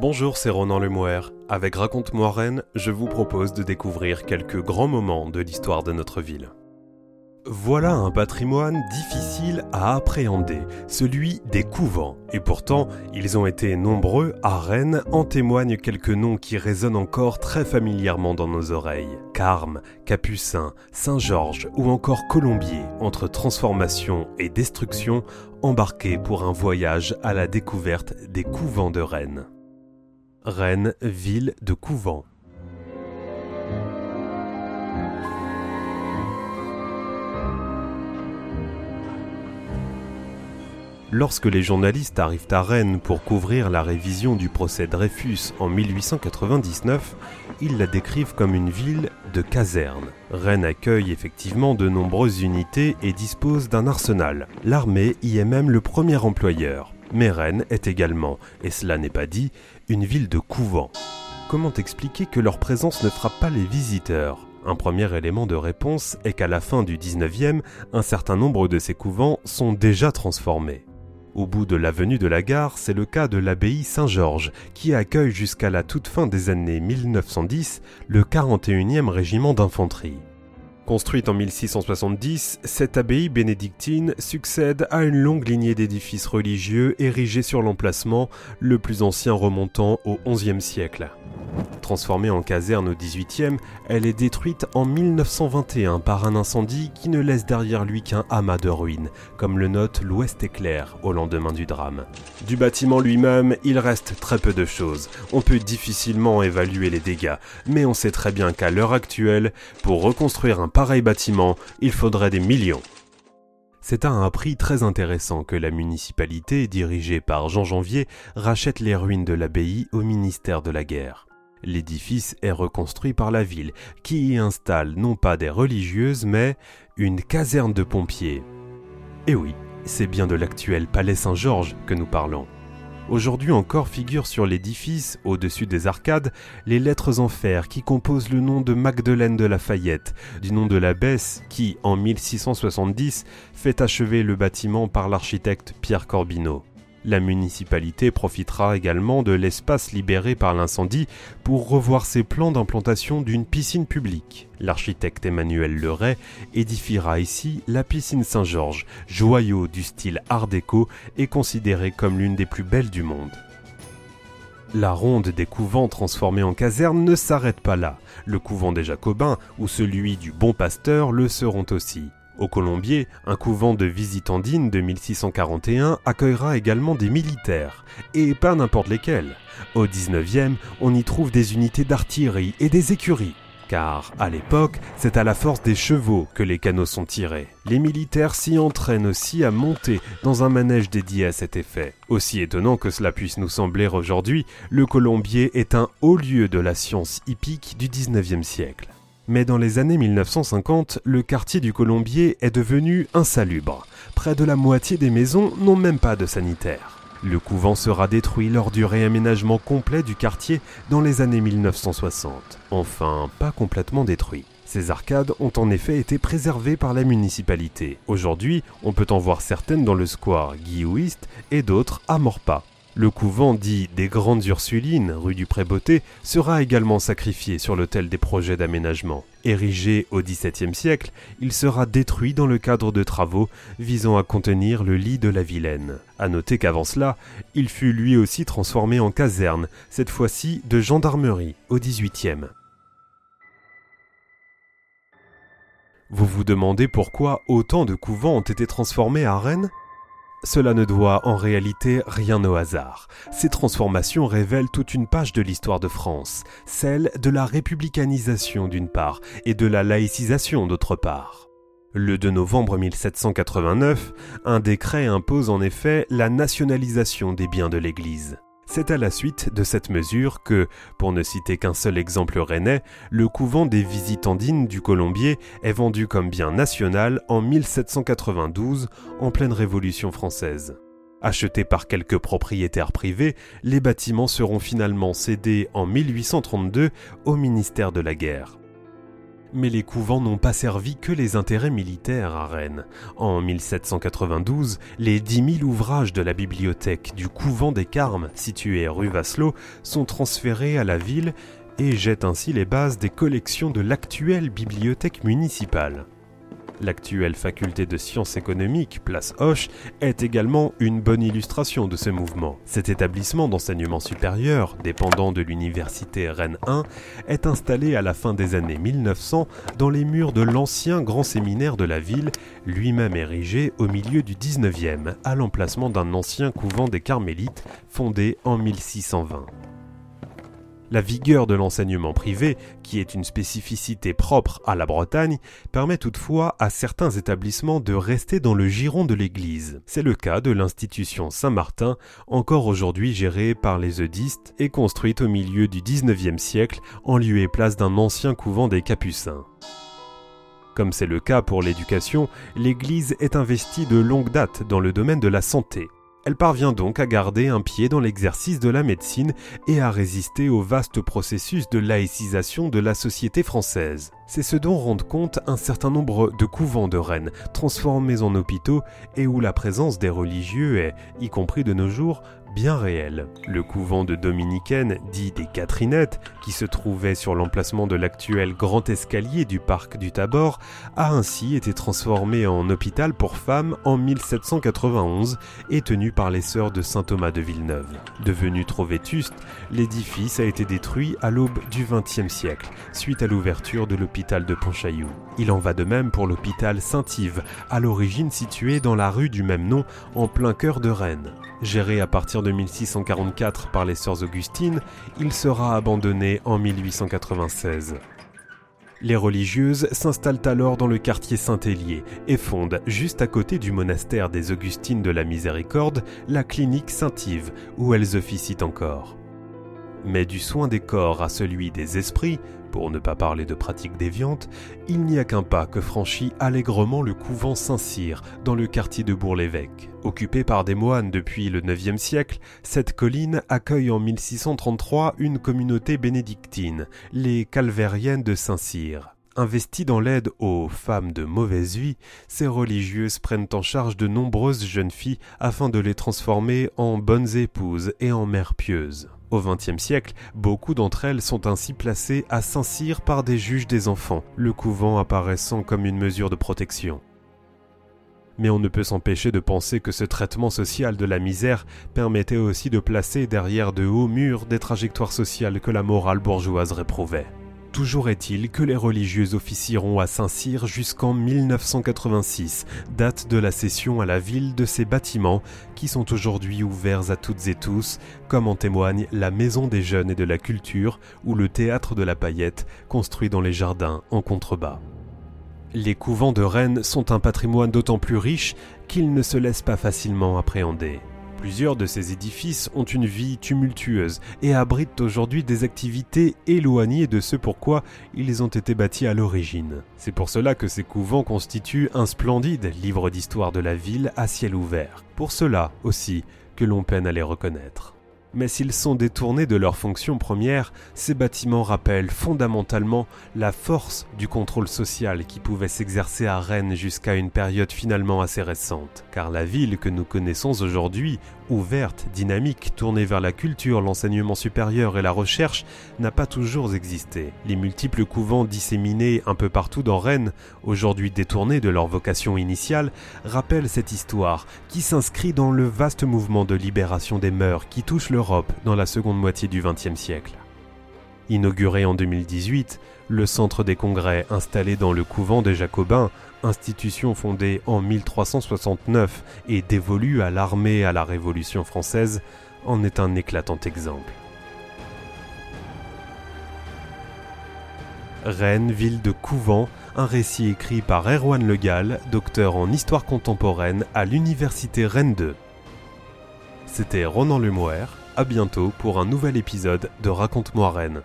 Bonjour, c'est Ronan Lemouer. Avec Raconte-moi Rennes, je vous propose de découvrir quelques grands moments de l'histoire de notre ville. Voilà un patrimoine difficile à appréhender, celui des couvents. Et pourtant, ils ont été nombreux à Rennes, en témoignent quelques noms qui résonnent encore très familièrement dans nos oreilles. Carme, Capucin, Saint-Georges ou encore Colombier, entre transformation et destruction, embarqués pour un voyage à la découverte des couvents de Rennes. Rennes, ville de couvent. Lorsque les journalistes arrivent à Rennes pour couvrir la révision du procès Dreyfus en 1899, ils la décrivent comme une ville de casernes. Rennes accueille effectivement de nombreuses unités et dispose d'un arsenal. L'armée y est même le premier employeur. Mais est également, et cela n'est pas dit, une ville de couvents. Comment expliquer que leur présence ne frappe pas les visiteurs? Un premier élément de réponse est qu'à la fin du 19e, un certain nombre de ces couvents sont déjà transformés. Au bout de l'avenue de la gare, c'est le cas de l'abbaye Saint-Georges, qui accueille jusqu'à la toute fin des années 1910 le 41e régiment d'infanterie. Construite en 1670, cette abbaye bénédictine succède à une longue lignée d'édifices religieux érigés sur l'emplacement, le plus ancien remontant au XIe siècle. Transformée en caserne au XVIIIe, elle est détruite en 1921 par un incendie qui ne laisse derrière lui qu'un amas de ruines, comme le note l'Ouest éclair au lendemain du drame. Du bâtiment lui-même, il reste très peu de choses. On peut difficilement évaluer les dégâts, mais on sait très bien qu'à l'heure actuelle, pour reconstruire un pareil bâtiment, il faudrait des millions. C'est à un prix très intéressant que la municipalité, dirigée par Jean Janvier, rachète les ruines de l'abbaye au ministère de la Guerre. L'édifice est reconstruit par la ville, qui y installe non pas des religieuses, mais une caserne de pompiers. Et oui, c'est bien de l'actuel palais Saint-Georges que nous parlons. Aujourd'hui encore figurent sur l'édifice, au-dessus des arcades, les lettres en fer qui composent le nom de Magdeleine de Lafayette, du nom de l'abbesse qui, en 1670, fait achever le bâtiment par l'architecte Pierre Corbineau. La municipalité profitera également de l'espace libéré par l'incendie pour revoir ses plans d'implantation d'une piscine publique. L'architecte Emmanuel Leray édifiera ici la piscine Saint-Georges, joyau du style art déco et considérée comme l'une des plus belles du monde. La ronde des couvents transformés en caserne ne s'arrête pas là. Le couvent des Jacobins ou celui du Bon Pasteur le seront aussi. Au Colombier, un couvent de visitandines de 1641 accueillera également des militaires, et pas n'importe lesquels. Au 19e, on y trouve des unités d'artillerie et des écuries. Car, à l'époque, c'est à la force des chevaux que les canaux sont tirés. Les militaires s'y entraînent aussi à monter dans un manège dédié à cet effet. Aussi étonnant que cela puisse nous sembler aujourd'hui, le Colombier est un haut lieu de la science hippique du 19e siècle. Mais dans les années 1950, le quartier du Colombier est devenu insalubre. Près de la moitié des maisons n'ont même pas de sanitaire. Le couvent sera détruit lors du réaménagement complet du quartier dans les années 1960. Enfin, pas complètement détruit. Ces arcades ont en effet été préservées par la municipalité. Aujourd'hui, on peut en voir certaines dans le square Guillouiste et d'autres à Morpas. Le couvent dit des Grandes Ursulines, rue du Prébeauté, sera également sacrifié sur l'autel des projets d'aménagement. Érigé au XVIIe siècle, il sera détruit dans le cadre de travaux visant à contenir le lit de la Vilaine. À noter qu'avant cela, il fut lui aussi transformé en caserne, cette fois-ci de gendarmerie, au XVIIIe. Vous vous demandez pourquoi autant de couvents ont été transformés à Rennes? Cela ne doit en réalité rien au hasard. Ces transformations révèlent toute une page de l'histoire de France, celle de la républicanisation d'une part et de la laïcisation d'autre part. Le 2 novembre 1789, un décret impose en effet la nationalisation des biens de l'Église. C'est à la suite de cette mesure que, pour ne citer qu'un seul exemple rennais, le couvent des Visitandines du Colombier est vendu comme bien national en 1792, en pleine Révolution française. Achetés par quelques propriétaires privés, les bâtiments seront finalement cédés en 1832 au ministère de la Guerre. Mais les couvents n'ont pas servi que les intérêts militaires à Rennes. En 1792, les 10 000 ouvrages de la bibliothèque du couvent des Carmes, situé rue Vasselot, sont transférés à la ville et jettent ainsi les bases des collections de l'actuelle bibliothèque municipale. L'actuelle faculté de sciences économiques, place Hoche, est également une bonne illustration de ce mouvement. Cet établissement d'enseignement supérieur, dépendant de l'université Rennes 1, est installé à la fin des années 1900 dans les murs de l'ancien grand séminaire de la ville, lui-même érigé au milieu du 19e, à l'emplacement d'un ancien couvent des Carmélites fondé en 1620. La vigueur de l'enseignement privé, qui est une spécificité propre à la Bretagne, permet toutefois à certains établissements de rester dans le giron de l'Église. C'est le cas de l'institution Saint-Martin, encore aujourd'hui gérée par les eudistes et construite au milieu du XIXe siècle en lieu et place d'un ancien couvent des Capucins. Comme c'est le cas pour l'éducation, l'Église est investie de longue date dans le domaine de la santé. Elle parvient donc à garder un pied dans l'exercice de la médecine et à résister au vaste processus de laïcisation de la société française. C'est ce dont rendent compte un certain nombre de couvents de Rennes, transformés en hôpitaux et où la présence des religieux est, y compris de nos jours, bien réel. Le couvent de Dominicaines, dit des Catherinettes, qui se trouvait sur l'emplacement de l'actuel grand escalier du parc du Tabor, a ainsi été transformé en hôpital pour femmes en 1791 et tenu par les sœurs de saint Thomas de Villeneuve. Devenu trop vétuste, l'édifice a été détruit à l'aube du XXe siècle, suite à l'ouverture de l'hôpital de Pontchaillou. Il en va de même pour l'hôpital Saint-Yves, à l'origine situé dans la rue du même nom, en plein cœur de Rennes. Géré à partir de 1644 par les sœurs Augustines, il sera abandonné en 1896. Les religieuses s'installent alors dans le quartier Saint-Hélier et fondent, juste à côté du monastère des Augustines de la Miséricorde, la clinique Saint-Yves, où elles officient encore. Mais du soin des corps à celui des esprits, pour ne pas parler de pratiques déviantes, il n'y a qu'un pas que franchit allègrement le couvent Saint-Cyr dans le quartier de Bourg-l'Évêque. Occupée par des moines depuis le IXe siècle, cette colline accueille en 1633 une communauté bénédictine, les Calvériennes de Saint-Cyr. Investies dans l'aide aux femmes de mauvaise vie, ces religieuses prennent en charge de nombreuses jeunes filles afin de les transformer en bonnes épouses et en mères pieuses. Au XXe siècle, beaucoup d'entre elles sont ainsi placées à Saint-Cyr par des juges des enfants, le couvent apparaissant comme une mesure de protection. Mais on ne peut s'empêcher de penser que ce traitement social de la misère permettait aussi de placer derrière de hauts murs des trajectoires sociales que la morale bourgeoise réprouvait. Toujours est-il que les religieux officieront à Saint-Cyr jusqu'en 1986, date de la cession à la ville de ces bâtiments qui sont aujourd'hui ouverts à toutes et tous, comme en témoigne la Maison des Jeunes et de la Culture ou le Théâtre de la Paillette, construit dans les jardins en contrebas. Les couvents de Rennes sont un patrimoine d'autant plus riche qu'ils ne se laissent pas facilement appréhender. Plusieurs de ces édifices ont une vie tumultueuse et abritent aujourd'hui des activités éloignées de ce pourquoi ils ont été bâtis à l'origine. C'est pour cela que ces couvents constituent un splendide livre d'histoire de la ville à ciel ouvert. Pour cela aussi que l'on peine à les reconnaître. Mais s'ils sont détournés de leur fonction première, ces bâtiments rappellent fondamentalement la force du contrôle social qui pouvait s'exercer à Rennes jusqu'à une période finalement assez récente. Car la ville que nous connaissons aujourd'hui, ouverte, dynamique, tournée vers la culture, l'enseignement supérieur et la recherche, n'a pas toujours existé. Les multiples couvents disséminés un peu partout dans Rennes, aujourd'hui détournés de leur vocation initiale, rappellent cette histoire qui s'inscrit dans le vaste mouvement de libération des mœurs qui touche l'Europe dans la seconde moitié du XXe siècle. Inauguré en 2018, le centre des congrès installé dans le couvent des Jacobins, institution fondée en 1369 et dévolue à l'armée à la Révolution française, en est un éclatant exemple. Rennes, ville de couvent, un récit écrit par Erwan Le Gall, docteur en histoire contemporaine à l'université Rennes 2. C'était Ronan Lemoire, à bientôt pour un nouvel épisode de Raconte-moi Rennes.